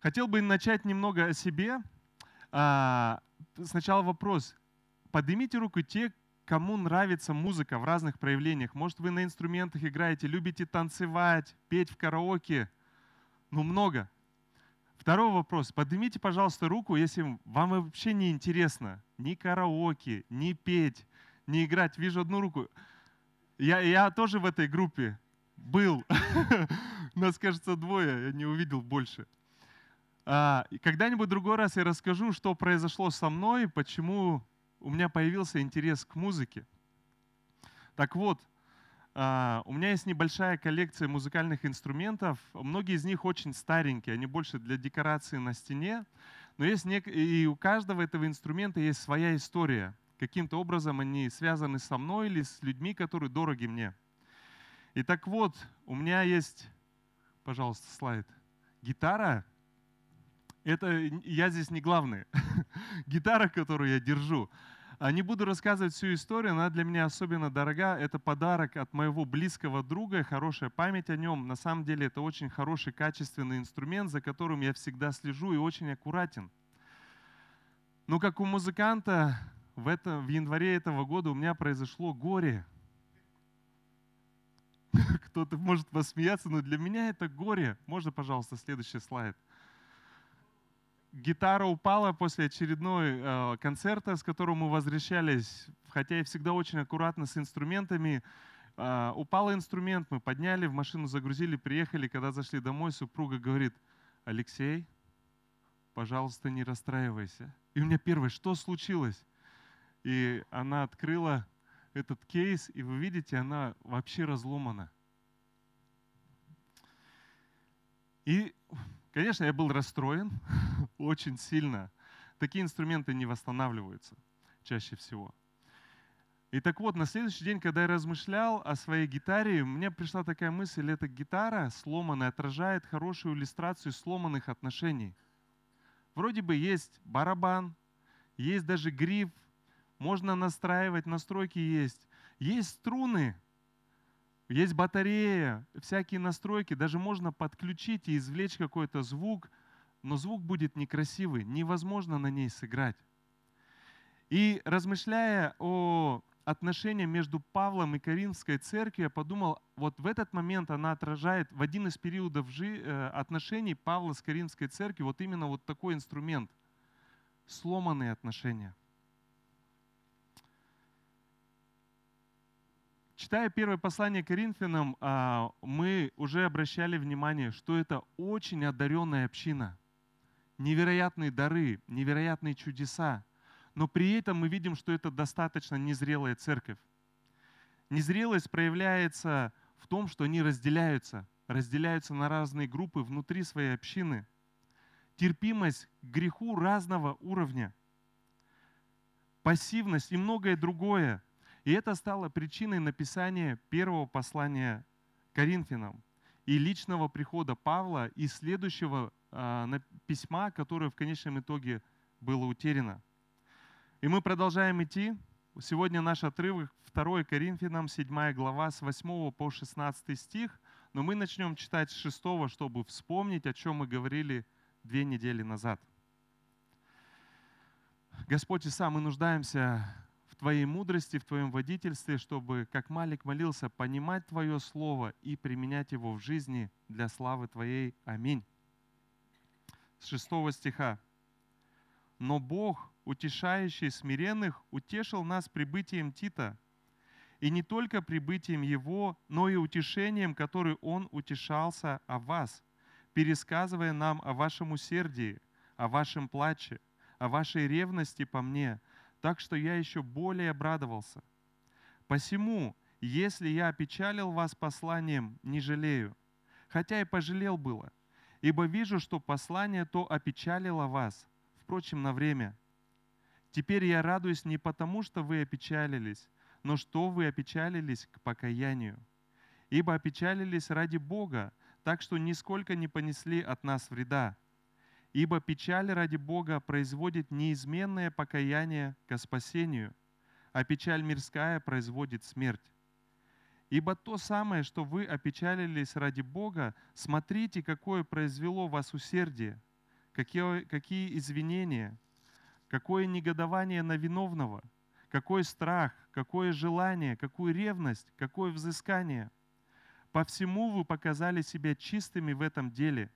Хотел бы начать немного о себе. А, сначала вопрос. Поднимите руку те, кому нравится музыка в разных проявлениях. Может, вы на инструментах играете, любите танцевать, петь в караоке. Ну, много. Второй вопрос. Поднимите, пожалуйста, руку, если вам вообще не интересно ни караоке, ни петь, ни играть. Вижу одну руку. Я, я тоже в этой группе был. Нас, кажется, двое, я не увидел больше. А, когда-нибудь другой раз я расскажу, что произошло со мной, почему у меня появился интерес к музыке. Так вот, а, у меня есть небольшая коллекция музыкальных инструментов. Многие из них очень старенькие, они больше для декорации на стене. Но есть нек... и у каждого этого инструмента есть своя история. Каким-то образом они связаны со мной или с людьми, которые дороги мне. И так вот, у меня есть, пожалуйста, слайд. Гитара. Это я здесь не главный. Гитара, которую я держу. А не буду рассказывать всю историю, она для меня особенно дорога. Это подарок от моего близкого друга, хорошая память о нем. На самом деле это очень хороший, качественный инструмент, за которым я всегда слежу и очень аккуратен. Но как у музыканта в, этом, в январе этого года у меня произошло горе – кто-то может посмеяться, но для меня это горе. Можно, пожалуйста, следующий слайд? Гитара упала после очередной э, концерта, с которого мы возвращались, хотя я всегда очень аккуратно с инструментами. Э, упал инструмент, мы подняли, в машину загрузили, приехали. Когда зашли домой, супруга говорит, Алексей, пожалуйста, не расстраивайся. И у меня первое, что случилось? И она открыла этот кейс, и вы видите, она вообще разломана. И, конечно, я был расстроен очень сильно. Такие инструменты не восстанавливаются чаще всего. И так вот, на следующий день, когда я размышлял о своей гитаре, мне пришла такая мысль, эта гитара сломанная отражает хорошую иллюстрацию сломанных отношений. Вроде бы есть барабан, есть даже гриф, можно настраивать, настройки есть. Есть струны, есть батарея, всякие настройки, даже можно подключить и извлечь какой-то звук, но звук будет некрасивый, невозможно на ней сыграть. И размышляя о отношениях между Павлом и Каринской церковью, я подумал, вот в этот момент она отражает в один из периодов э, отношений Павла с Каринской церковью вот именно вот такой инструмент – сломанные отношения – Читая первое послание Коринфянам, а, мы уже обращали внимание, что это очень одаренная община. Невероятные дары, невероятные чудеса. Но при этом мы видим, что это достаточно незрелая церковь. Незрелость проявляется в том, что они разделяются, разделяются на разные группы внутри своей общины. Терпимость к греху разного уровня. Пассивность и многое другое – и это стало причиной написания первого послания Коринфянам и личного прихода Павла и следующего э, письма, которое в конечном итоге было утеряно. И мы продолжаем идти. Сегодня наш отрывок 2 Коринфянам, 7 глава, с 8 по 16 стих. Но мы начнем читать с 6, чтобы вспомнить, о чем мы говорили две недели назад. Господь Иса, мы нуждаемся Твоей мудрости, в Твоем водительстве, чтобы, как Малик молился, понимать Твое Слово и применять его в жизни для славы Твоей. Аминь. С шестого стиха. «Но Бог, утешающий смиренных, утешил нас прибытием Тита, и не только прибытием его, но и утешением, которое он утешался о вас, пересказывая нам о вашем усердии, о вашем плаче, о вашей ревности по мне, так что я еще более обрадовался. Посему, если я опечалил вас посланием, не жалею, хотя и пожалел было, ибо вижу, что послание то опечалило вас, впрочем, на время. Теперь я радуюсь не потому, что вы опечалились, но что вы опечалились к покаянию. Ибо опечалились ради Бога, так что нисколько не понесли от нас вреда, Ибо печаль ради Бога производит неизменное покаяние ко спасению, а печаль мирская производит смерть. Ибо то самое, что вы опечалились ради Бога, смотрите, какое произвело вас усердие. какие, какие извинения, какое негодование на виновного, какой страх, какое желание, какую ревность, какое взыскание. По всему вы показали себя чистыми в этом деле.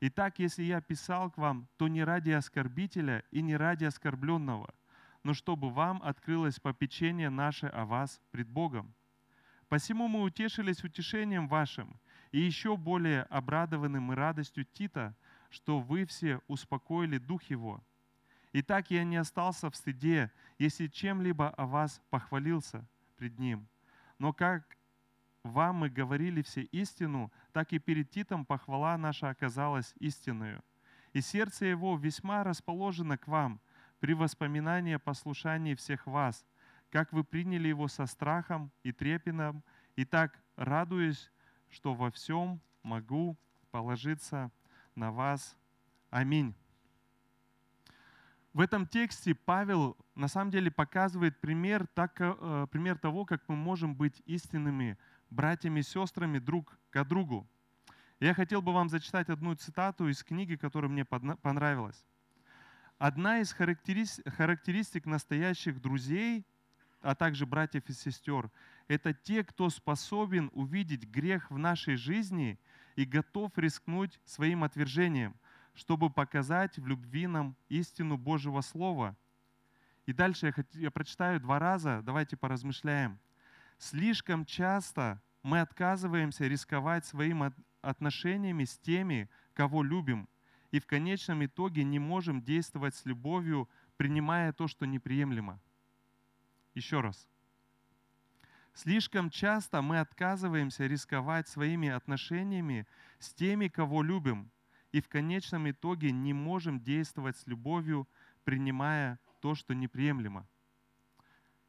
Итак, если я писал к вам, то не ради оскорбителя и не ради оскорбленного, но чтобы вам открылось попечение наше о вас пред Богом. Посему мы утешились утешением вашим, и еще более обрадованы мы радостью Тита, что вы все успокоили дух его. Итак, я не остался в стыде, если чем-либо о вас похвалился пред ним. Но как вам мы говорили все истину, так и перед Титом похвала наша оказалась истинную. И сердце его весьма расположено к вам при воспоминании о послушании всех вас, как вы приняли его со страхом и трепетом, и так радуюсь, что во всем могу положиться на вас. Аминь. В этом тексте Павел на самом деле показывает пример, так, э, пример того, как мы можем быть истинными братьями и сестрами друг к другу. Я хотел бы вам зачитать одну цитату из книги, которая мне понравилась. Одна из характеристик настоящих друзей, а также братьев и сестер, это те, кто способен увидеть грех в нашей жизни и готов рискнуть своим отвержением, чтобы показать в любви нам истину Божьего Слова. И дальше я, я прочитаю два раза, давайте поразмышляем. Слишком часто мы отказываемся рисковать своими отношениями с теми, кого любим, и в конечном итоге не можем действовать с любовью, принимая то, что неприемлемо. Еще раз. Слишком часто мы отказываемся рисковать своими отношениями с теми, кого любим, и в конечном итоге не можем действовать с любовью, принимая то, что неприемлемо.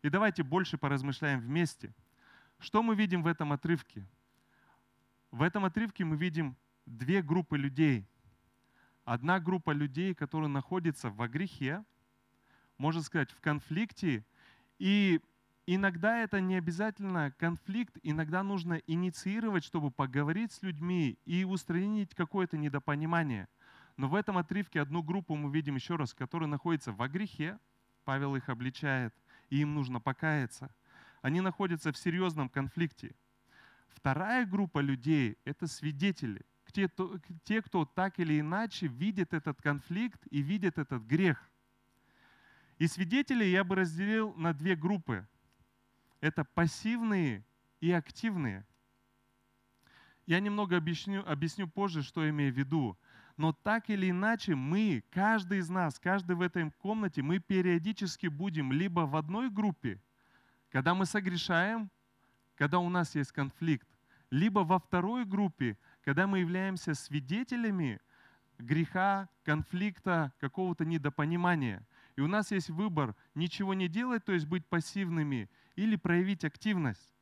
И давайте больше поразмышляем вместе. Что мы видим в этом отрывке? В этом отрывке мы видим две группы людей. Одна группа людей, которые находятся во грехе, можно сказать, в конфликте, и иногда это не обязательно конфликт, иногда нужно инициировать, чтобы поговорить с людьми и устранить какое-то недопонимание. Но в этом отрывке одну группу мы видим еще раз, которая находится во грехе, Павел их обличает, и им нужно покаяться. Они находятся в серьезном конфликте. Вторая группа людей – это свидетели, те, кто так или иначе видит этот конфликт и видит этот грех. И свидетелей я бы разделил на две группы это пассивные и активные. Я немного объясню, объясню позже, что я имею в виду. Но так или иначе, мы, каждый из нас, каждый в этой комнате, мы периодически будем либо в одной группе, когда мы согрешаем, когда у нас есть конфликт, либо во второй группе, когда мы являемся свидетелями греха, конфликта, какого-то недопонимания. И у нас есть выбор ничего не делать, то есть быть пассивными, или проявить активность.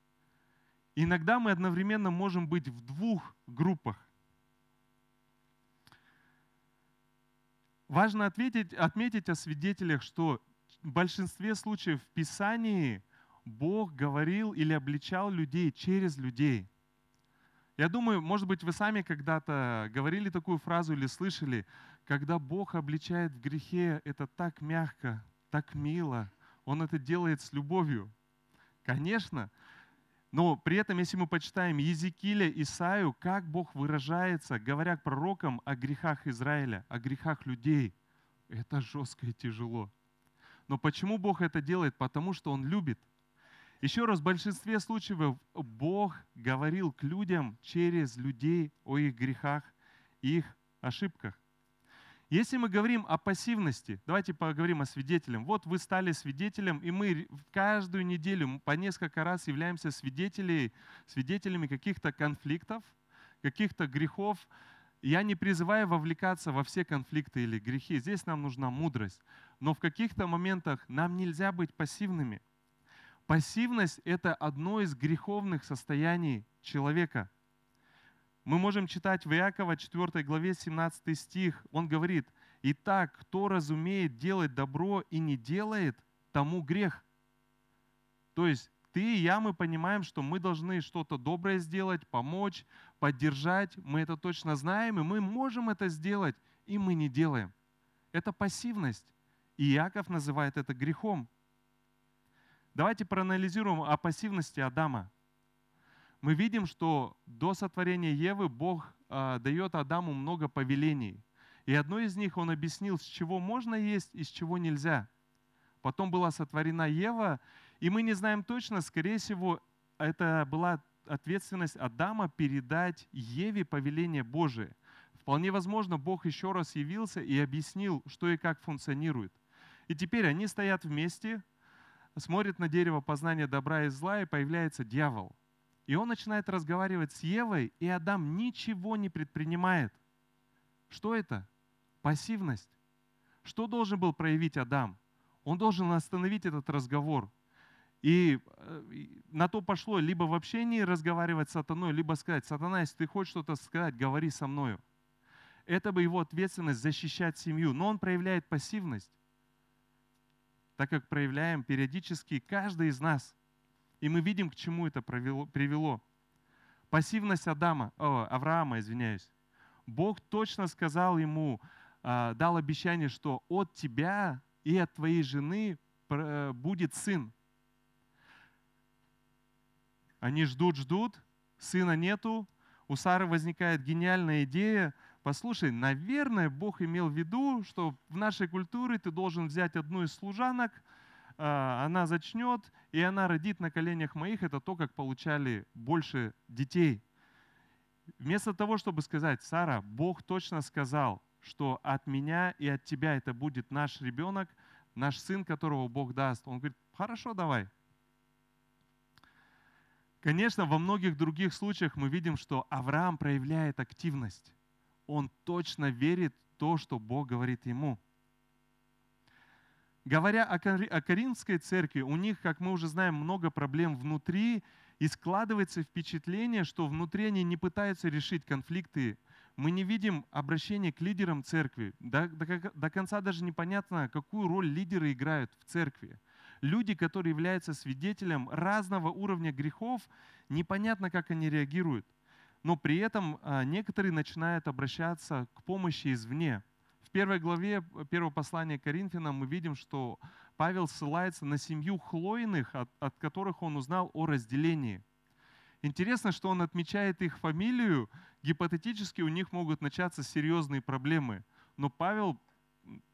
Иногда мы одновременно можем быть в двух группах. Важно ответить, отметить о свидетелях, что в большинстве случаев в Писании Бог говорил или обличал людей через людей. Я думаю, может быть, вы сами когда-то говорили такую фразу или слышали, когда Бог обличает в грехе, это так мягко, так мило, Он это делает с любовью. Конечно. Но при этом, если мы почитаем Езекииля, Исаю, как Бог выражается, говоря к пророкам о грехах Израиля, о грехах людей, это жестко и тяжело. Но почему Бог это делает? Потому что Он любит. Еще раз, в большинстве случаев Бог говорил к людям через людей о их грехах, их ошибках. Если мы говорим о пассивности, давайте поговорим о свидетелях. Вот вы стали свидетелем, и мы каждую неделю по несколько раз являемся свидетелями, свидетелями каких-то конфликтов, каких-то грехов. Я не призываю вовлекаться во все конфликты или грехи. Здесь нам нужна мудрость. Но в каких-то моментах нам нельзя быть пассивными. Пассивность — это одно из греховных состояний человека — мы можем читать в Иакова 4 главе 17 стих. Он говорит, «Итак, кто разумеет делать добро и не делает, тому грех». То есть ты и я, мы понимаем, что мы должны что-то доброе сделать, помочь, поддержать. Мы это точно знаем, и мы можем это сделать. и мы не делаем. Это пассивность. И Иаков называет это грехом. Давайте проанализируем о пассивности Адама. Мы видим, что до сотворения Евы Бог э, дает Адаму много повелений. И одно из них он объяснил, с чего можно есть и с чего нельзя. Потом была сотворена Ева, и мы не знаем точно, скорее всего, это была ответственность Адама передать Еве повеление Божие. Вполне возможно, Бог еще раз явился и объяснил, что и как функционирует. И теперь они стоят вместе, смотрят на дерево познания добра и зла, и появляется дьявол. И он начинает разговаривать с Евой, и Адам ничего не предпринимает. Что это? Пассивность. Что должен был проявить Адам? Он должен остановить этот разговор. И э, на то пошло либо вообще не разговаривать с сатаной, либо сказать, сатана, если ты хочешь что-то сказать, говори со мною. Это бы его ответственность защищать семью. Но он проявляет пассивность так как проявляем периодически каждый из нас. И мы видим, к чему это привело. Пассивность Адама, о, Авраама, извиняюсь. Бог точно сказал ему, а, дал обещание, что от тебя и от твоей жены э, будет сын. Они ждут, ждут, сына нету. У Сары возникает гениальная идея – Послушай, наверное, Бог имел в виду, что в нашей культуре ты должен взять одну из служанок, она зачнет, и она родит на коленях моих. Это то, как получали больше детей. Вместо того, чтобы сказать, Сара, Бог точно сказал, что от меня и от тебя это будет наш ребенок, наш сын, которого Бог даст. Он говорит, хорошо, давай. Конечно, во многих других случаях мы видим, что Авраам проявляет активность он точно верит в то, что Бог говорит ему. Говоря о Каринской церкви, у них, как мы уже знаем, много проблем внутри, и складывается впечатление, что внутри они не пытаются решить конфликты. Мы не видим обращения к лидерам церкви. До, до, до конца даже непонятно, какую роль лидеры играют в церкви. Люди, которые являются свидетелем разного уровня грехов, непонятно, как они реагируют но при этом а, некоторые начинают обращаться к помощи извне. В первой главе первого послания Коринфянам мы видим, что Павел ссылается на семью Хлоиных, от, от которых он узнал о разделении. Интересно, что он отмечает их фамилию, гипотетически у них могут начаться серьезные проблемы. Но Павел,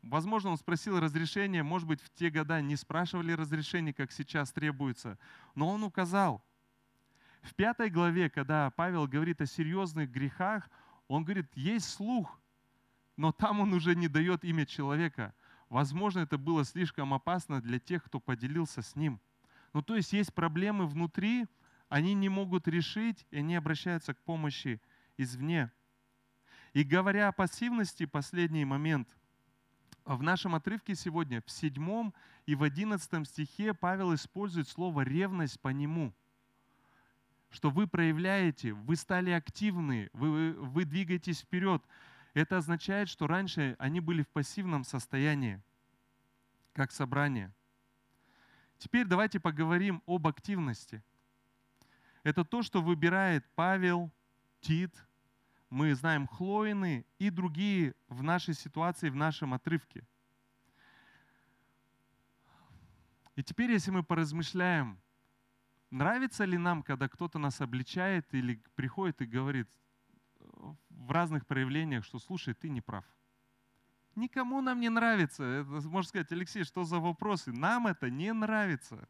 возможно, он спросил разрешения, может быть, в те года не спрашивали разрешения, как сейчас требуется, но он указал – в пятой главе, когда Павел говорит о серьезных грехах, он говорит, есть слух, но там он уже не дает имя человека. Возможно, это было слишком опасно для тех, кто поделился с ним. Ну, то есть есть проблемы внутри, они не могут решить, и они обращаются к помощи извне. И говоря о пассивности, последний момент. В нашем отрывке сегодня, в седьмом и в одиннадцатом стихе Павел использует слово «ревность по нему» что вы проявляете, вы стали активны, вы, вы двигаетесь вперед. Это означает, что раньше они были в пассивном состоянии, как собрание. Теперь давайте поговорим об активности. Это то, что выбирает Павел, Тит, мы знаем Хлоины и другие в нашей ситуации, в нашем отрывке. И теперь, если мы поразмышляем, Нравится ли нам, когда кто-то нас обличает или приходит и говорит в разных проявлениях, что слушай, ты не прав? Никому нам не нравится. Это, можно сказать, Алексей, что за вопросы? Нам это не нравится.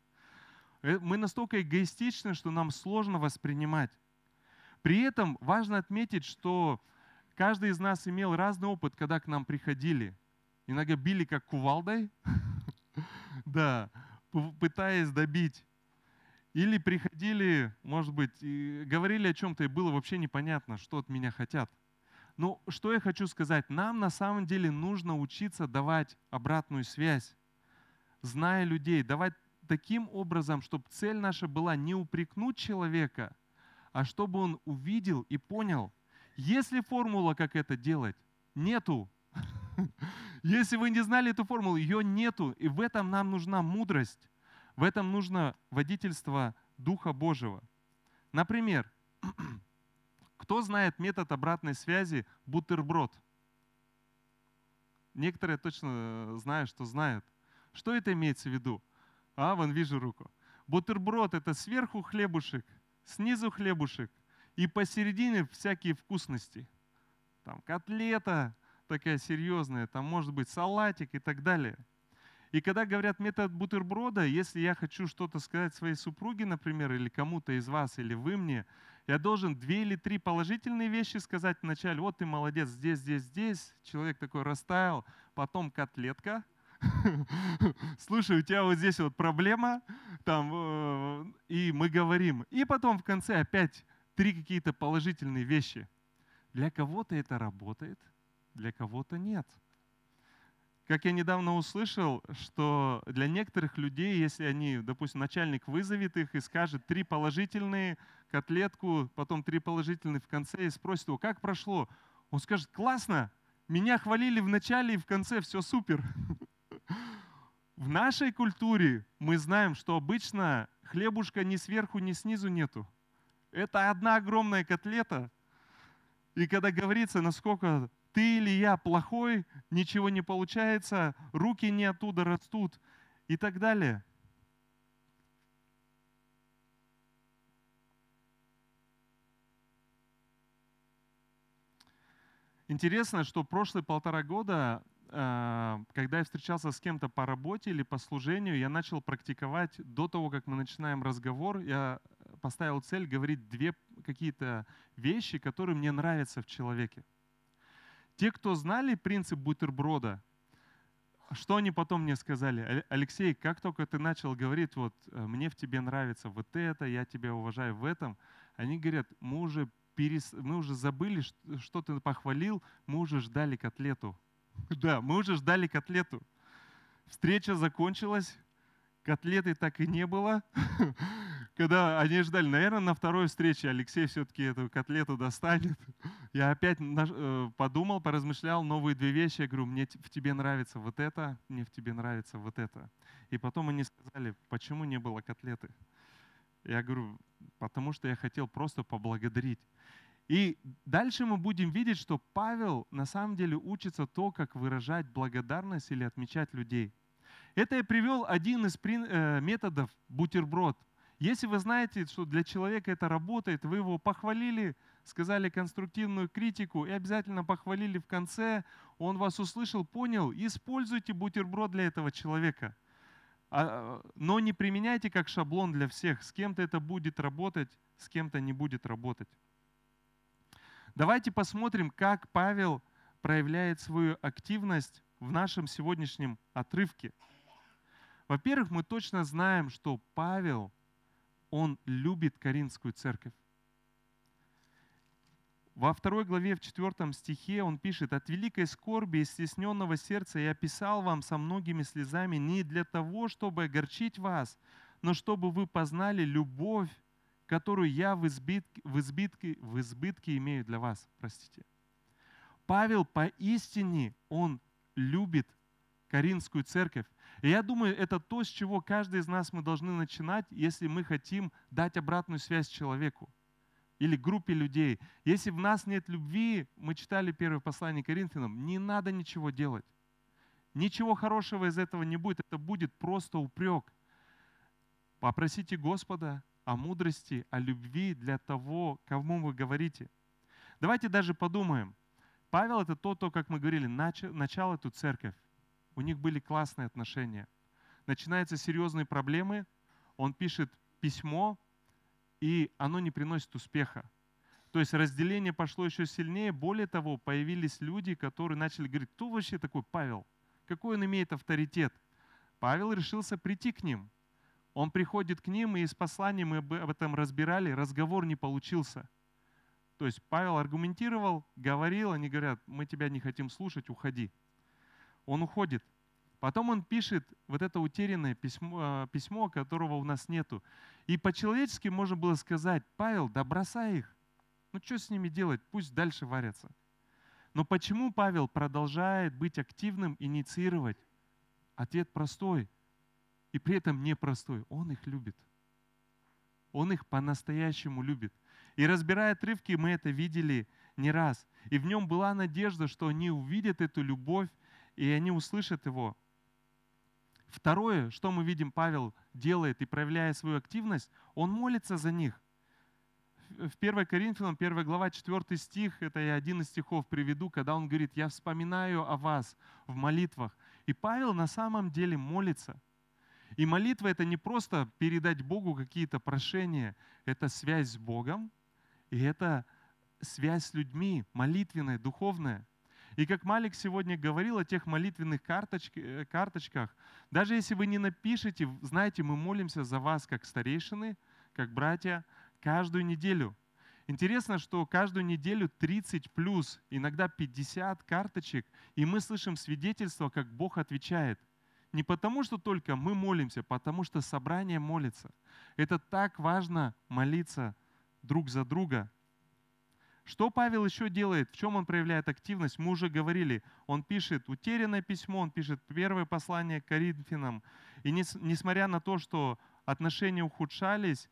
Э, мы настолько эгоистичны, что нам сложно воспринимать. При этом важно отметить, что каждый из нас имел разный опыт, когда к нам приходили. Иногда били как кувалдой, да, пытаясь добить. Или приходили, может быть, и говорили о чем-то, и было вообще непонятно, что от меня хотят. Но что я хочу сказать? Нам на самом деле нужно учиться давать обратную связь, зная людей, давать таким образом, чтобы цель наша была не упрекнуть человека, а чтобы он увидел и понял. Есть ли формула, как это делать? Нету. Если вы не знали эту формулу, ее нету. И в этом нам нужна мудрость. В этом нужно водительство Духа Божьего. Например, кто знает метод обратной связи бутерброд? Некоторые точно знают, что знают. Что это имеется в виду? А, вон вижу руку. Бутерброд – это сверху хлебушек, снизу хлебушек, и посередине всякие вкусности. Там котлета такая серьезная, там может быть салатик и так далее. И когда говорят метод бутерброда, если я хочу что-то сказать своей супруге, например, или кому-то из вас, или вы мне, я должен две или три положительные вещи сказать вначале. Вот ты молодец, здесь, здесь, здесь. Человек такой растаял. Потом котлетка. Слушай, у тебя вот здесь вот проблема. Там, э, и мы говорим. И потом в конце опять три какие-то положительные вещи. Для кого-то это работает, для кого-то нет. Как я недавно услышал, что для некоторых людей, если они, допустим, начальник вызовет их и скажет три положительные, котлетку, потом три положительные в конце и спросит его, как прошло, он скажет, классно, меня хвалили в начале и в конце, все супер. В нашей культуре мы знаем, что обычно хлебушка ни сверху, ни снизу нету. Это одна огромная котлета. И когда говорится, насколько ты или я плохой, ничего не получается, руки не оттуда растут и так далее. Интересно, что прошлые полтора года, э, когда я встречался с кем-то по работе или по служению, я начал практиковать до того, как мы начинаем разговор, я поставил цель говорить две какие-то вещи, которые мне нравятся в человеке. Те, кто знали принцип бутерброда, что они потом мне сказали? Алексей, как только ты начал говорить, вот э, мне в тебе нравится вот это, я тебя уважаю в этом, они говорят, мы уже, перес... мы уже забыли, что ты похвалил, мы уже ждали котлету. Да, мы уже ждали котлету. Встреча закончилась, котлеты так и не было. когда они ждали, наверное, на второй встрече Алексей все-таки эту котлету достанет. Я опять э, подумал, поразмышлял новые две вещи. Я говорю, мне в тебе нравится вот это, мне в тебе нравится вот это. И потом они сказали, почему не было котлеты? Я говорю, потому что я хотел просто поблагодарить. И дальше мы будем видеть, что Павел на самом деле учится то, как выражать благодарность или отмечать людей. Это я привел один из э, методов бутерброд – если вы знаете, что для человека это работает, вы его похвалили, сказали конструктивную критику и обязательно похвалили в конце, он вас услышал, понял, используйте бутерброд для этого человека. А, но не применяйте как шаблон для всех. С кем-то это будет работать, с кем-то не будет работать. Давайте посмотрим, как Павел проявляет свою активность в нашем сегодняшнем отрывке. Во-первых, мы точно знаем, что Павел – он любит Каринскую церковь. Во второй главе, в четвертом стихе он пишет, «От великой скорби и стесненного сердца я писал вам со многими слезами не для того, чтобы огорчить вас, но чтобы вы познали любовь, которую я в избытке, в избытке, в избытке имею для вас». Простите. Павел поистине, он любит Каринскую церковь. И я думаю, это то, с чего каждый из нас мы должны начинать, если мы хотим дать обратную связь человеку или группе людей. Если в нас нет любви, мы читали первое послание Коринфянам, не надо ничего делать. Ничего хорошего из этого не будет, это будет просто упрек. Попросите Господа о мудрости, о любви для того, кому вы говорите. Давайте даже подумаем. Павел это то, то как мы говорили, начало эту церковь у них были классные отношения. Начинаются серьезные проблемы, он пишет письмо, и оно не приносит успеха. То есть разделение пошло еще сильнее. Более того, появились люди, которые начали говорить, кто вообще такой Павел? Какой он имеет авторитет? Павел решился прийти к ним. Он приходит к ним, и из послания мы об этом разбирали, разговор не получился. То есть Павел аргументировал, говорил, они говорят, мы тебя не хотим слушать, уходи он уходит. Потом он пишет вот это утерянное письмо, э, письмо, которого у нас нету. И по-человечески можно было сказать, Павел, да бросай их. Ну что с ними делать? Пусть дальше варятся. Но почему Павел продолжает быть активным, инициировать? Ответ простой. И при этом непростой. Он их любит. Он их по-настоящему любит. И разбирая отрывки, мы это видели не раз. И в нем была надежда, что они увидят эту любовь и они услышат его. Второе, что мы видим, Павел делает и проявляя свою активность, он молится за них. В 1 Коринфянам, 1 глава, 4 стих, это я один из стихов приведу, когда он говорит, я вспоминаю о вас в молитвах. И Павел на самом деле молится. И молитва это не просто передать Богу какие-то прошения, это связь с Богом, и это связь с людьми, молитвенная, духовная. И как Малик сегодня говорил о тех молитвенных карточки, э, карточках, даже если вы не напишете, знаете, мы молимся за вас как старейшины, как братья, каждую неделю. Интересно, что каждую неделю 30 плюс, иногда 50 карточек, и мы слышим свидетельство, как Бог отвечает. Не потому, что только мы молимся, потому что собрание молится. Это так важно молиться друг за друга. Что Павел еще делает? В чем он проявляет активность? Мы уже говорили. Он пишет утерянное письмо, он пишет первое послание к Коринфянам. И несмотря на то, что отношения ухудшались,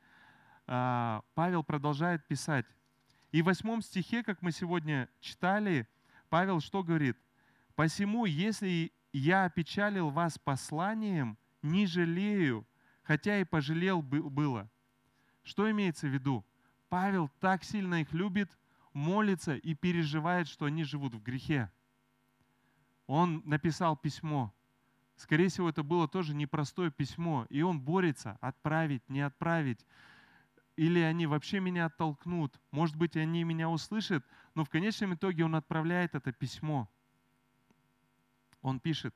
а, Павел продолжает писать. И в восьмом стихе, как мы сегодня читали, Павел что говорит? «Посему, если я опечалил вас посланием, не жалею, хотя и пожалел было». Что имеется в виду? Павел так сильно их любит, молится и переживает, что они живут в грехе. Он написал письмо. Скорее всего, это было тоже непростое письмо. И он борется, отправить, не отправить. Или они вообще меня оттолкнут. Может быть, они меня услышат. Но в конечном итоге он отправляет это письмо. Он пишет.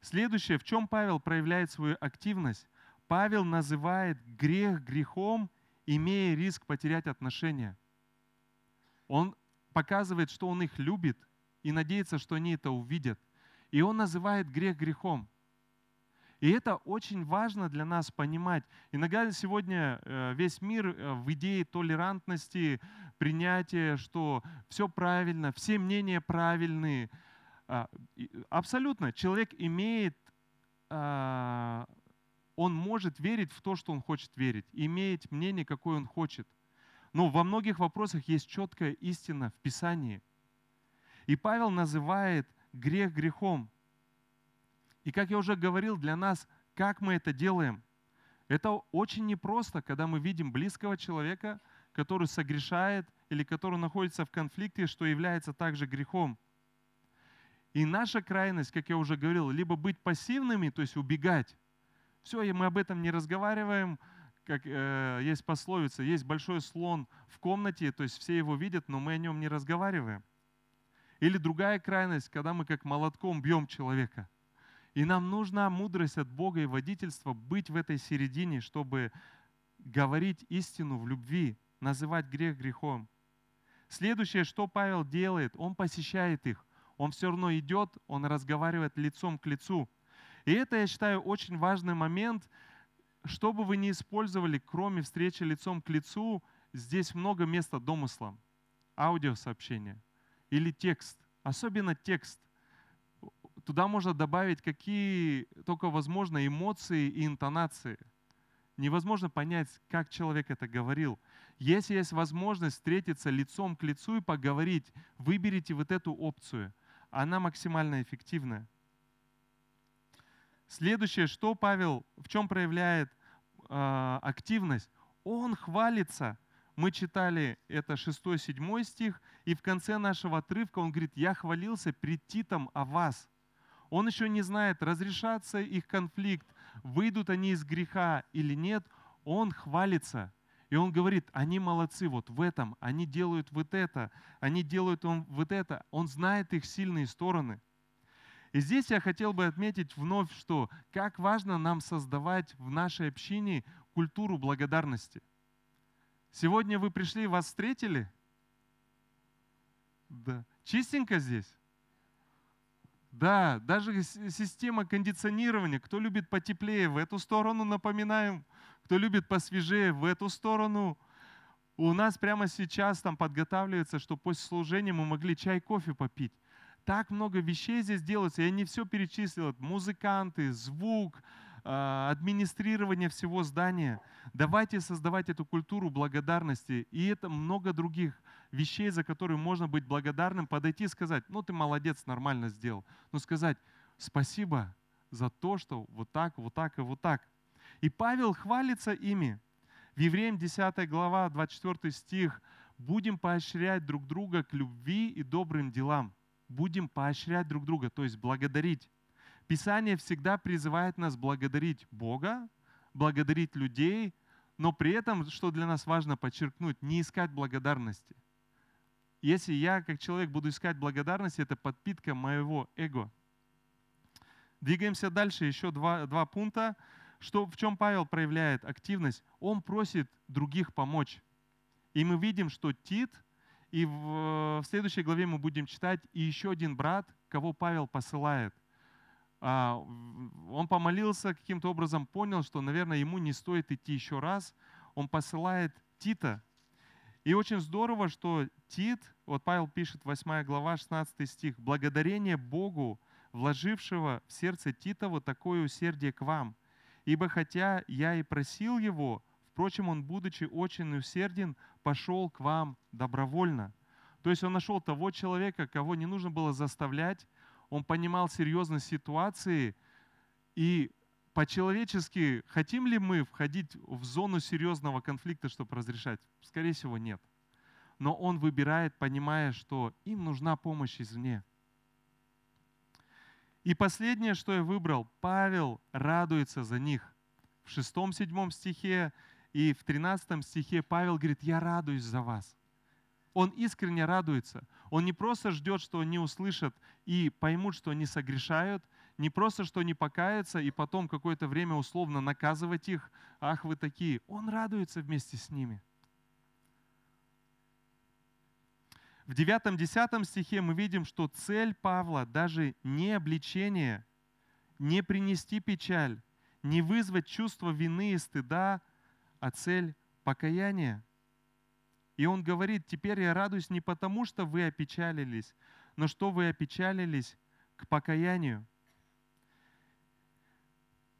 Следующее, в чем Павел проявляет свою активность. Павел называет грех грехом имея риск потерять отношения. Он показывает, что он их любит и надеется, что они это увидят. И он называет грех грехом. И это очень важно для нас понимать. Иногда сегодня э, весь мир э, в идее толерантности, принятия, что все правильно, все мнения правильные. А, абсолютно. Человек имеет а, он может верить в то, что он хочет верить, иметь мнение, какое он хочет. Но во многих вопросах есть четкая истина в Писании. И Павел называет грех грехом. И как я уже говорил, для нас, как мы это делаем, это очень непросто, когда мы видим близкого человека, который согрешает или который находится в конфликте, что является также грехом. И наша крайность, как я уже говорил, либо быть пассивными, то есть убегать, все, и мы об этом не разговариваем, как э, есть пословица, есть большой слон в комнате, то есть все его видят, но мы о нем не разговариваем. Или другая крайность, когда мы как молотком бьем человека. И нам нужна мудрость от Бога и водительство быть в этой середине, чтобы говорить истину в любви, называть грех грехом. Следующее, что Павел делает, он посещает их. Он все равно идет, он разговаривает лицом к лицу. И это, я считаю, очень важный момент, что бы вы ни использовали, кроме встречи лицом к лицу, здесь много места домыслам, аудиосообщения или текст, особенно текст. Туда можно добавить какие только возможно эмоции и интонации. Невозможно понять, как человек это говорил. Если есть возможность встретиться лицом к лицу и поговорить, выберите вот эту опцию. Она максимально эффективная. Следующее, что Павел, в чем проявляет э, активность? Он хвалится. Мы читали это 6-7 стих, и в конце нашего отрывка он говорит, я хвалился пред Титом о вас. Он еще не знает, разрешаться их конфликт, выйдут они из греха или нет. Он хвалится. И он говорит, они молодцы вот в этом, они делают вот это, они делают вот это. Он знает их сильные стороны. И здесь я хотел бы отметить вновь, что как важно нам создавать в нашей общине культуру благодарности. Сегодня вы пришли, вас встретили? Да. Чистенько здесь? Да, даже система кондиционирования. Кто любит потеплее, в эту сторону напоминаем. Кто любит посвежее, в эту сторону. У нас прямо сейчас там подготавливается, что после служения мы могли чай, кофе попить так много вещей здесь делается. Я не все перечислил. Музыканты, звук, а, администрирование всего здания. Давайте создавать эту культуру благодарности. И это много других вещей, за которые можно быть благодарным, подойти и сказать, ну ты молодец, нормально сделал. Но сказать, спасибо за то, что вот так, вот так и вот так. И Павел хвалится ими. В Евреям 10 глава, 24 стих. «Будем поощрять друг друга к любви и добрым делам». Будем поощрять друг друга, то есть благодарить. Писание всегда призывает нас благодарить Бога, благодарить людей, но при этом, что для нас важно подчеркнуть, не искать благодарности. Если я как человек буду искать благодарность, это подпитка моего эго. Двигаемся дальше, еще два, два пункта. Что, в чем Павел проявляет активность? Он просит других помочь. И мы видим, что Тит, и в, в следующей главе мы будем читать, и еще один брат, кого Павел посылает. А, он помолился каким-то образом, понял, что, наверное, ему не стоит идти еще раз. Он посылает Тита. И очень здорово, что Тит, вот Павел пишет, 8 глава, 16 стих, «Благодарение Богу, вложившего в сердце Тита вот такое усердие к вам. Ибо хотя я и просил его, впрочем, он, будучи очень усерден, пошел к вам добровольно». То есть он нашел того человека, кого не нужно было заставлять, он понимал серьезность ситуации, и по-человечески хотим ли мы входить в зону серьезного конфликта, чтобы разрешать? Скорее всего, нет. Но он выбирает, понимая, что им нужна помощь извне. И последнее, что я выбрал, Павел радуется за них. В шестом-седьмом стихе и в тринадцатом стихе Павел говорит, я радуюсь за вас. Он искренне радуется. Он не просто ждет, что они услышат и поймут, что они согрешают, не просто, что они покаются и потом какое-то время условно наказывать их, ах, вы такие. Он радуется вместе с ними. В 9-10 стихе мы видим, что цель Павла даже не обличение, не принести печаль, не вызвать чувство вины и стыда, а цель покаяния. И он говорит, теперь я радуюсь не потому, что вы опечалились, но что вы опечалились к покаянию.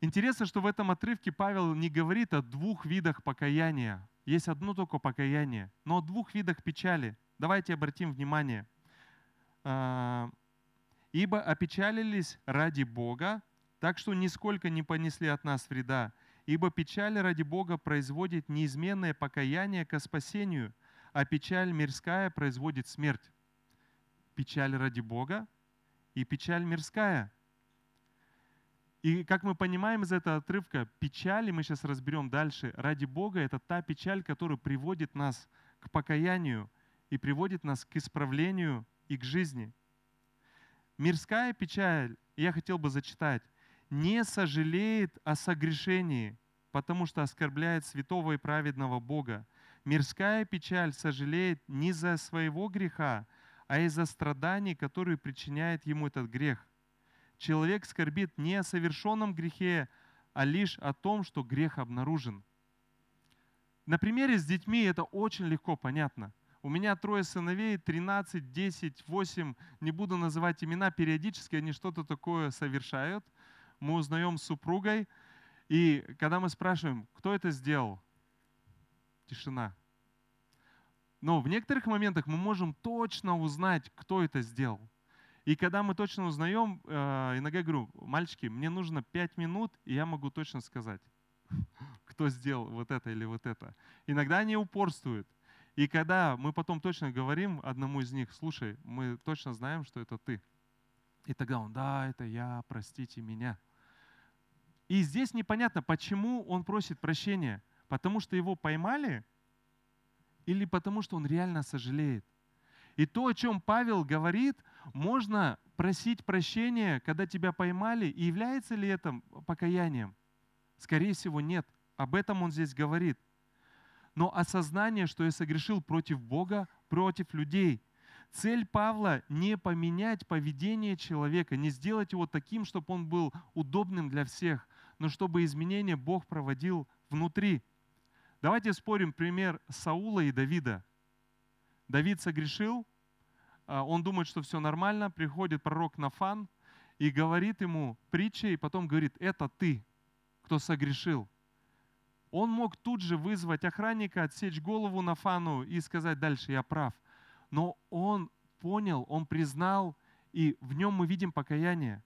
Интересно, что в этом отрывке Павел не говорит о двух видах покаяния. Есть одно только покаяние, но о двух видах печали. Давайте обратим внимание. А, «Ибо опечалились ради Бога, так что нисколько не понесли от нас вреда. Ибо печаль ради Бога производит неизменное покаяние ко спасению, а печаль мирская производит смерть. Печаль ради Бога и печаль мирская. И как мы понимаем из этого отрывка, печаль, и мы сейчас разберем дальше, ради Бога это та печаль, которая приводит нас к покаянию и приводит нас к исправлению и к жизни. Мирская печаль, я хотел бы зачитать, не сожалеет о согрешении, потому что оскорбляет святого и праведного Бога, Мирская печаль сожалеет не за своего греха, а из-за страданий, которые причиняет ему этот грех. Человек скорбит не о совершенном грехе, а лишь о том, что грех обнаружен. На примере с детьми это очень легко понятно. У меня трое сыновей, 13, 10, 8, не буду называть имена, периодически они что-то такое совершают. Мы узнаем супругой, и когда мы спрашиваем, кто это сделал, тишина. Но в некоторых моментах мы можем точно узнать, кто это сделал. И когда мы точно узнаем, э, иногда говорю, мальчики, мне нужно 5 минут, и я могу точно сказать, кто сделал вот это или вот это. Иногда они упорствуют. И когда мы потом точно говорим одному из них, слушай, мы точно знаем, что это ты. И тогда он, да, это я, простите меня. И здесь непонятно, почему он просит прощения. Потому что его поймали или потому что он реально сожалеет. И то, о чем Павел говорит, можно просить прощения, когда тебя поймали, и является ли это покаянием? Скорее всего, нет. Об этом он здесь говорит. Но осознание, что я согрешил против Бога, против людей. Цель Павла не поменять поведение человека, не сделать его таким, чтобы он был удобным для всех, но чтобы изменения Бог проводил внутри. Давайте спорим пример Саула и Давида. Давид согрешил, а, он думает, что все нормально, приходит пророк Нафан и говорит ему притчи, и потом говорит, это ты, кто согрешил. Он мог тут же вызвать охранника, отсечь голову Нафану и сказать дальше, я прав. но он понял, он признал, и в нем мы видим покаяние.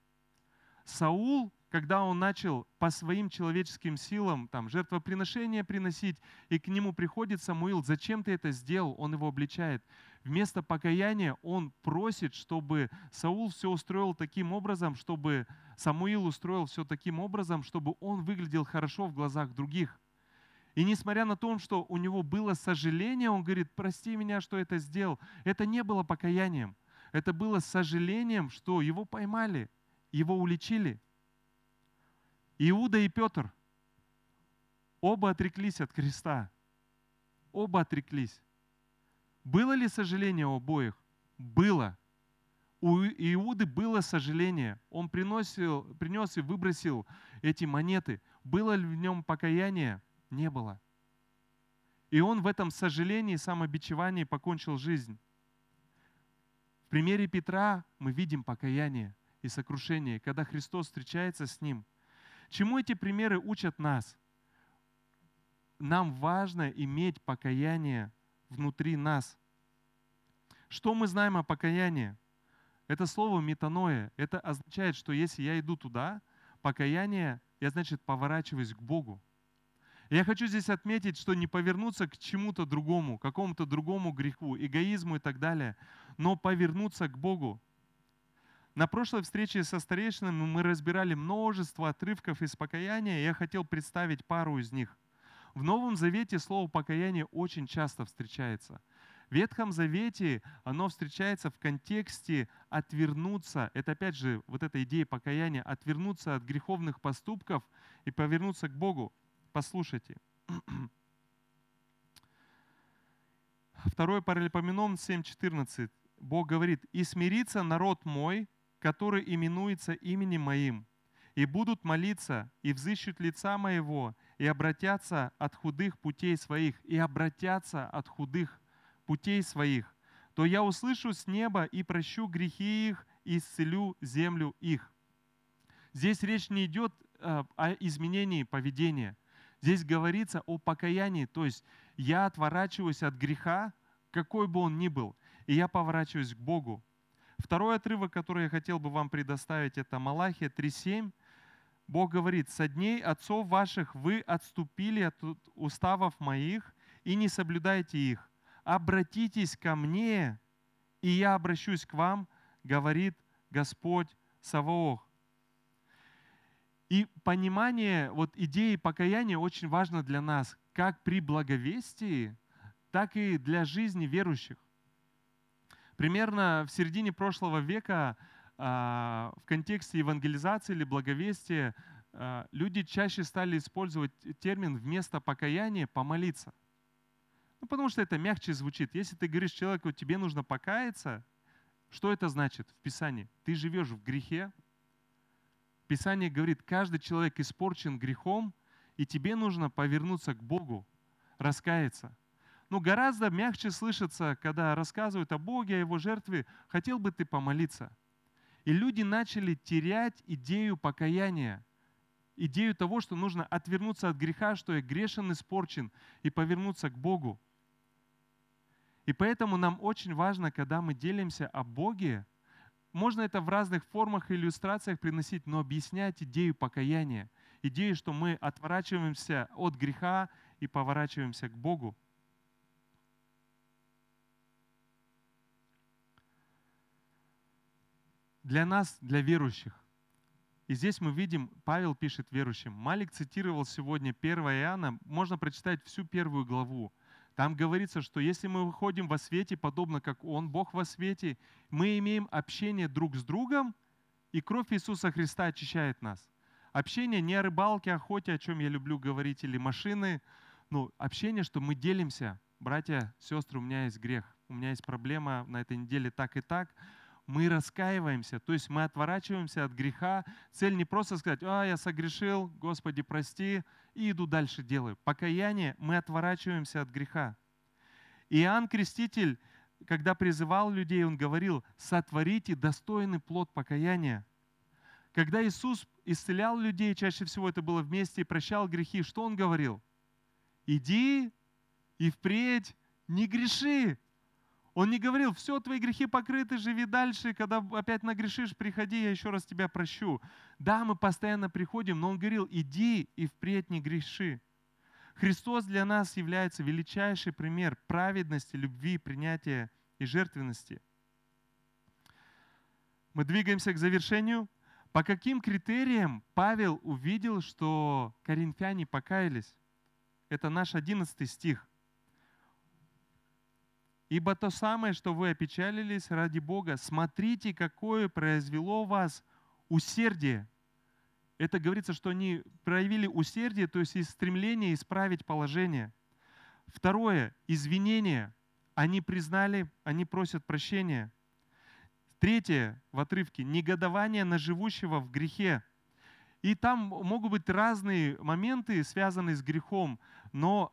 Саул, когда он начал по своим человеческим силам там, жертвоприношения приносить, и к нему приходит Самуил, зачем ты это сделал, он его обличает. Вместо покаяния он просит, чтобы Саул все устроил таким образом, чтобы Самуил устроил все таким образом, чтобы он выглядел хорошо в глазах других. И несмотря на то, что у него было сожаление, он говорит, прости меня, что это сделал. Это не было покаянием. Это было сожалением, что его поймали, его уличили. Иуда и Петр оба отреклись от креста. Оба отреклись. Было ли сожаление у обоих? Было. У Иуды было сожаление. Он приносил, принес и выбросил эти монеты. Было ли в нем покаяние? Не было. И он в этом сожалении самобичевании покончил жизнь. В примере Петра мы видим покаяние и сокрушение, когда Христос встречается с ним. Чему эти примеры учат нас? Нам важно иметь покаяние внутри нас. Что мы знаем о покаянии? Это слово метаноя. Это означает, что если я иду туда, покаяние, я, значит, поворачиваюсь к Богу. Я хочу здесь отметить, что не повернуться к чему-то другому, какому-то другому греху, эгоизму и так далее, но повернуться к Богу. На прошлой встрече со старейшинами мы разбирали множество отрывков из покаяния, и я хотел представить пару из них. В Новом Завете слово «покаяние» очень часто встречается. В Ветхом Завете оно встречается в контексте отвернуться, это опять же вот эта идея покаяния, отвернуться от греховных поступков и повернуться к Богу. Послушайте. Второй паралипоменон 7.14. Бог говорит, «И смирится народ мой, который именуется именем моим, и будут молиться, и взыщут лица моего, и обратятся от худых путей своих, и обратятся от худых путей своих, то я услышу с неба и прощу грехи их, и исцелю землю их». Здесь речь не идет э, о изменении поведения. Здесь говорится о покаянии, то есть я отворачиваюсь от греха, какой бы он ни был, и я поворачиваюсь к Богу. Второй отрывок, который я хотел бы вам предоставить, это Малахия 3.7. Бог говорит, «Со дней отцов ваших вы отступили от уставов моих и не соблюдаете их. Обратитесь ко мне, и я обращусь к вам, говорит Господь Саваох». И понимание вот идеи покаяния очень важно для нас, как при благовестии, так и для жизни верующих. Примерно в середине прошлого века а, в контексте евангелизации или благовестия а, люди чаще стали использовать термин вместо покаяния «помолиться». Ну, потому что это мягче звучит. Если ты говоришь человеку, тебе нужно покаяться, что это значит в Писании? Ты живешь в грехе. Писание говорит, каждый человек испорчен грехом, и тебе нужно повернуться к Богу, раскаяться – но гораздо мягче слышится, когда рассказывают о Боге, о Его жертве, хотел бы ты помолиться. И люди начали терять идею покаяния, идею того, что нужно отвернуться от греха, что я грешен, испорчен, и повернуться к Богу. И поэтому нам очень важно, когда мы делимся о Боге, можно это в разных формах и иллюстрациях приносить, но объяснять идею покаяния, идею, что мы отворачиваемся от греха и поворачиваемся к Богу. Для нас, для верующих. И здесь мы видим, Павел пишет верующим. Малик цитировал сегодня 1 Иоанна, можно прочитать всю первую главу. Там говорится, что если мы выходим во свете, подобно как Он, Бог во свете, мы имеем общение друг с другом, и кровь Иисуса Христа очищает нас. Общение не о рыбалке, охоте, о чем я люблю говорить, или машины, но общение, что мы делимся. Братья, сестры, у меня есть грех, у меня есть проблема на этой неделе так и так – мы раскаиваемся, то есть мы отворачиваемся от греха. Цель не просто сказать, а, я согрешил, Господи, прости, и иду дальше делаю. Покаяние, мы отворачиваемся от греха. Иоанн Креститель, когда призывал людей, он говорил, сотворите достойный плод покаяния. Когда Иисус исцелял людей, чаще всего это было вместе, и прощал грехи, что Он говорил? Иди и впредь не греши. Он не говорил, все, твои грехи покрыты, живи дальше, когда опять нагрешишь, приходи, я еще раз тебя прощу. Да, мы постоянно приходим, но он говорил, иди и впредь не греши. Христос для нас является величайший пример праведности, любви, принятия и жертвенности. Мы двигаемся к завершению. По каким критериям Павел увидел, что коринфяне покаялись? Это наш 11 стих. Ибо то самое, что вы опечалились ради Бога, смотрите, какое произвело вас усердие. Это говорится, что они проявили усердие, то есть стремление исправить положение. Второе, извинение. Они признали, они просят прощения. Третье в отрывке, негодование на живущего в грехе. И там могут быть разные моменты, связанные с грехом, но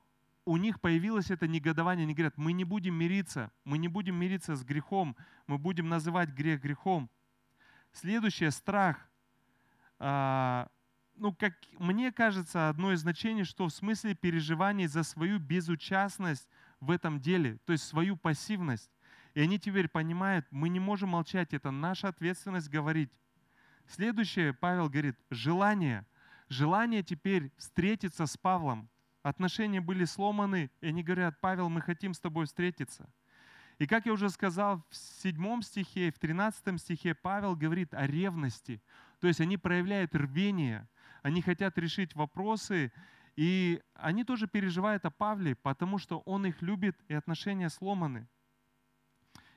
у них появилось это негодование. Они говорят, мы не будем мириться, мы не будем мириться с грехом, мы будем называть грех грехом. Следующее – страх. А, ну, как мне кажется, одно из значений, что в смысле переживаний за свою безучастность в этом деле, то есть свою пассивность. И они теперь понимают, мы не можем молчать, это наша ответственность говорить. Следующее, Павел говорит, желание. Желание теперь встретиться с Павлом, Отношения были сломаны, и они говорят, Павел, мы хотим с тобой встретиться. И как я уже сказал, в седьмом стихе, в тринадцатом стихе Павел говорит о ревности. То есть они проявляют рвение, они хотят решить вопросы, и они тоже переживают о Павле, потому что он их любит, и отношения сломаны.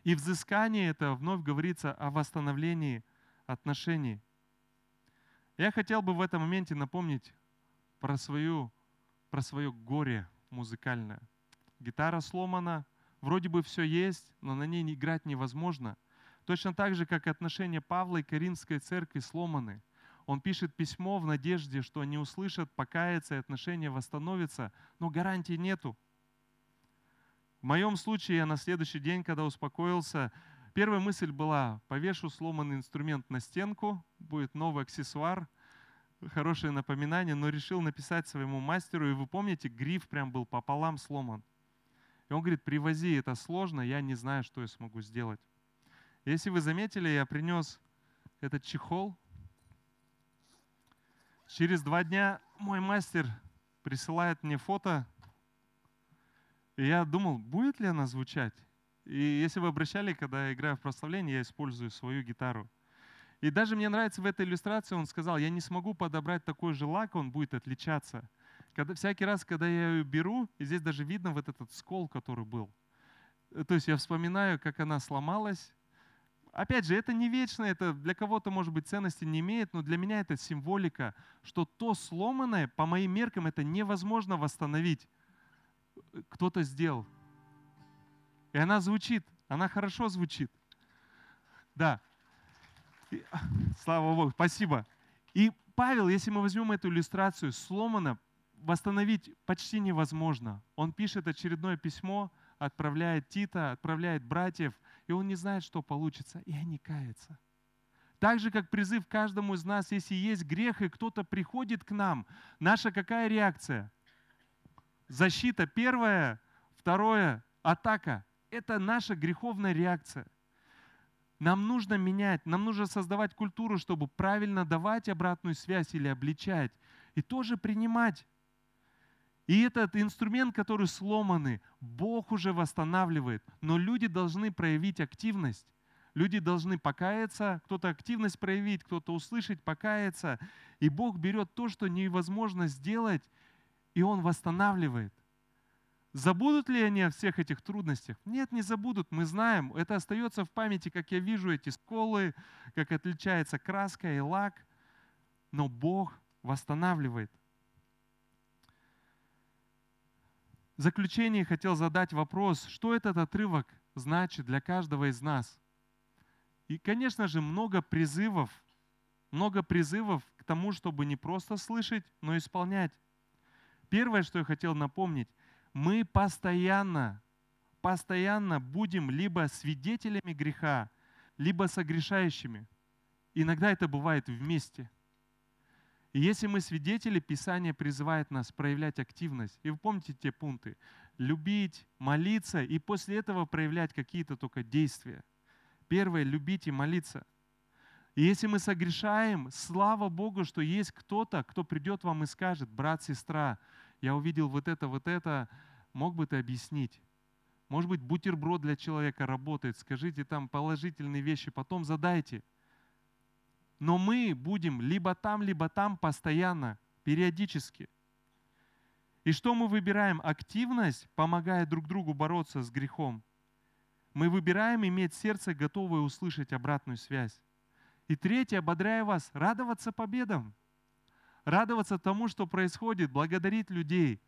И взыскание это вновь говорится о восстановлении отношений. Я хотел бы в этом моменте напомнить про свою про свое горе музыкальное. Гитара сломана, вроде бы все есть, но на ней играть невозможно. Точно так же, как отношения Павла и Каринской церкви сломаны. Он пишет письмо в надежде, что они услышат, покаяться и отношения восстановятся, но гарантий нету. В моем случае я на следующий день, когда успокоился, первая мысль была, повешу сломанный инструмент на стенку, будет новый аксессуар – хорошее напоминание, но решил написать своему мастеру, и вы помните, гриф прям был пополам сломан. И он говорит, привози, это сложно, я не знаю, что я смогу сделать. Если вы заметили, я принес этот чехол. Через два дня мой мастер присылает мне фото, и я думал, будет ли она звучать. И если вы обращали, когда я играю в прославление, я использую свою гитару. И даже мне нравится в этой иллюстрации, он сказал, я не смогу подобрать такой же лак, он будет отличаться. Когда, всякий раз, когда я ее беру, и здесь даже видно вот этот скол, который был. Э, то есть я вспоминаю, как она сломалась. Опять же, это не вечно, это для кого-то, может быть, ценности не имеет, но для меня это символика, что то сломанное, по моим меркам, это невозможно восстановить. Кто-то сделал. И она звучит, она хорошо звучит. Да, Слава Богу, спасибо. И Павел, если мы возьмем эту иллюстрацию, сломано восстановить почти невозможно. Он пишет очередное письмо, отправляет Тита, отправляет братьев, и он не знает, что получится, и они каются. Так же, как призыв каждому из нас, если есть грех, и кто-то приходит к нам, наша какая реакция? Защита первая, второе, атака. Это наша греховная реакция. Нам нужно менять, нам нужно создавать культуру, чтобы правильно давать обратную связь или обличать, и тоже принимать. И этот инструмент, который сломанный, Бог уже восстанавливает. Но люди должны проявить активность. Люди должны покаяться, кто-то активность проявить, кто-то услышать, покаяться. И Бог берет то, что невозможно сделать, и Он восстанавливает. Забудут ли они о всех этих трудностях? Нет, не забудут. Мы знаем, это остается в памяти, как я вижу эти сколы, как отличается краска и лак. Но Бог восстанавливает. В заключение хотел задать вопрос, что этот отрывок значит для каждого из нас. И, конечно же, много призывов, много призывов к тому, чтобы не просто слышать, но исполнять. Первое, что я хотел напомнить, мы постоянно, постоянно будем либо свидетелями греха, либо согрешающими. Иногда это бывает вместе. И если мы свидетели, Писание призывает нас проявлять активность. И вы помните те пункты. любить, молиться и после этого проявлять какие-то только действия. Первое, любить и молиться. И если мы согрешаем, слава Богу, что есть кто-то, кто придет вам и скажет, брат, сестра, я увидел вот это, вот это, мог бы ты объяснить? Может быть, бутерброд для человека работает, скажите там положительные вещи, потом задайте. Но мы будем либо там, либо там постоянно, периодически. И что мы выбираем? Активность, помогая друг другу бороться с грехом. Мы выбираем иметь сердце, готовое услышать обратную связь. И третье, ободряю вас, радоваться победам. Радоваться тому, что происходит, благодарить людей.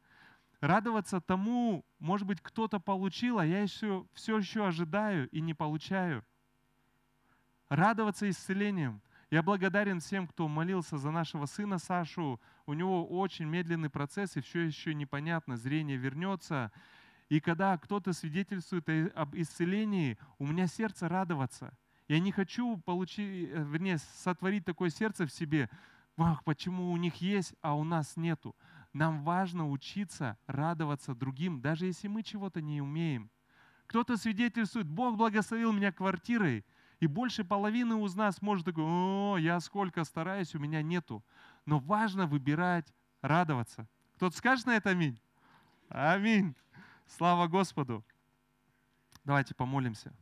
Радоваться тому, может быть, кто-то получил, а я еще, все еще ожидаю и не получаю. Радоваться исцелением. Я благодарен всем, кто молился за нашего сына Сашу. У него очень медленный процесс, и все еще непонятно, зрение вернется. И когда кто-то свидетельствует об исцелении, у меня сердце радоваться – я не хочу получить, вернее, сотворить такое сердце в себе, ах, почему у них есть, а у нас нету. Нам важно учиться радоваться другим, даже если мы чего-то не умеем. Кто-то свидетельствует, Бог благословил меня квартирой, и больше половины из нас может такой, о, я сколько стараюсь, у меня нету. Но важно выбирать радоваться. Кто-то скажет на это аминь? Аминь. Слава Господу. Давайте помолимся.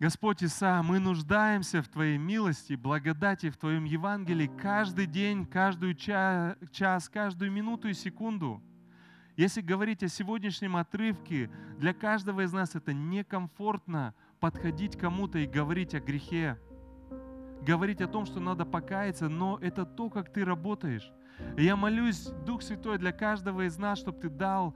Господь Иса, мы нуждаемся в Твоей милости, благодати, в Твоем Евангелии каждый день, каждую час, каждую минуту и секунду. Если говорить о сегодняшнем отрывке, для каждого из нас это некомфортно подходить кому-то и говорить о грехе, говорить о том, что надо покаяться, но это то, как ты работаешь. Я молюсь, Дух Святой, для каждого из нас, чтобы ты дал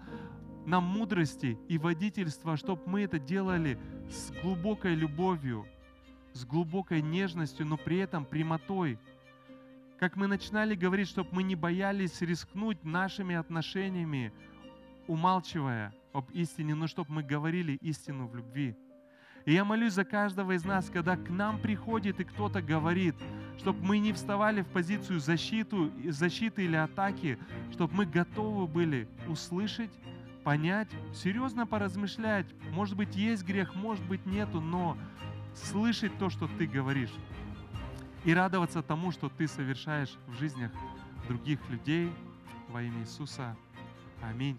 нам мудрости и водительства, чтобы мы это делали с глубокой любовью, с глубокой нежностью, но при этом прямотой. Как мы начинали говорить, чтобы мы не боялись рискнуть нашими отношениями, умалчивая об истине, но чтобы мы говорили истину в любви. И я молюсь за каждого из нас, когда к нам приходит и кто-то говорит, чтобы мы не вставали в позицию защиту, защиты или атаки, чтобы мы готовы были услышать понять, серьезно поразмышлять. Может быть, есть грех, может быть, нету, но слышать то, что ты говоришь. И радоваться тому, что ты совершаешь в жизнях других людей во имя Иисуса. Аминь.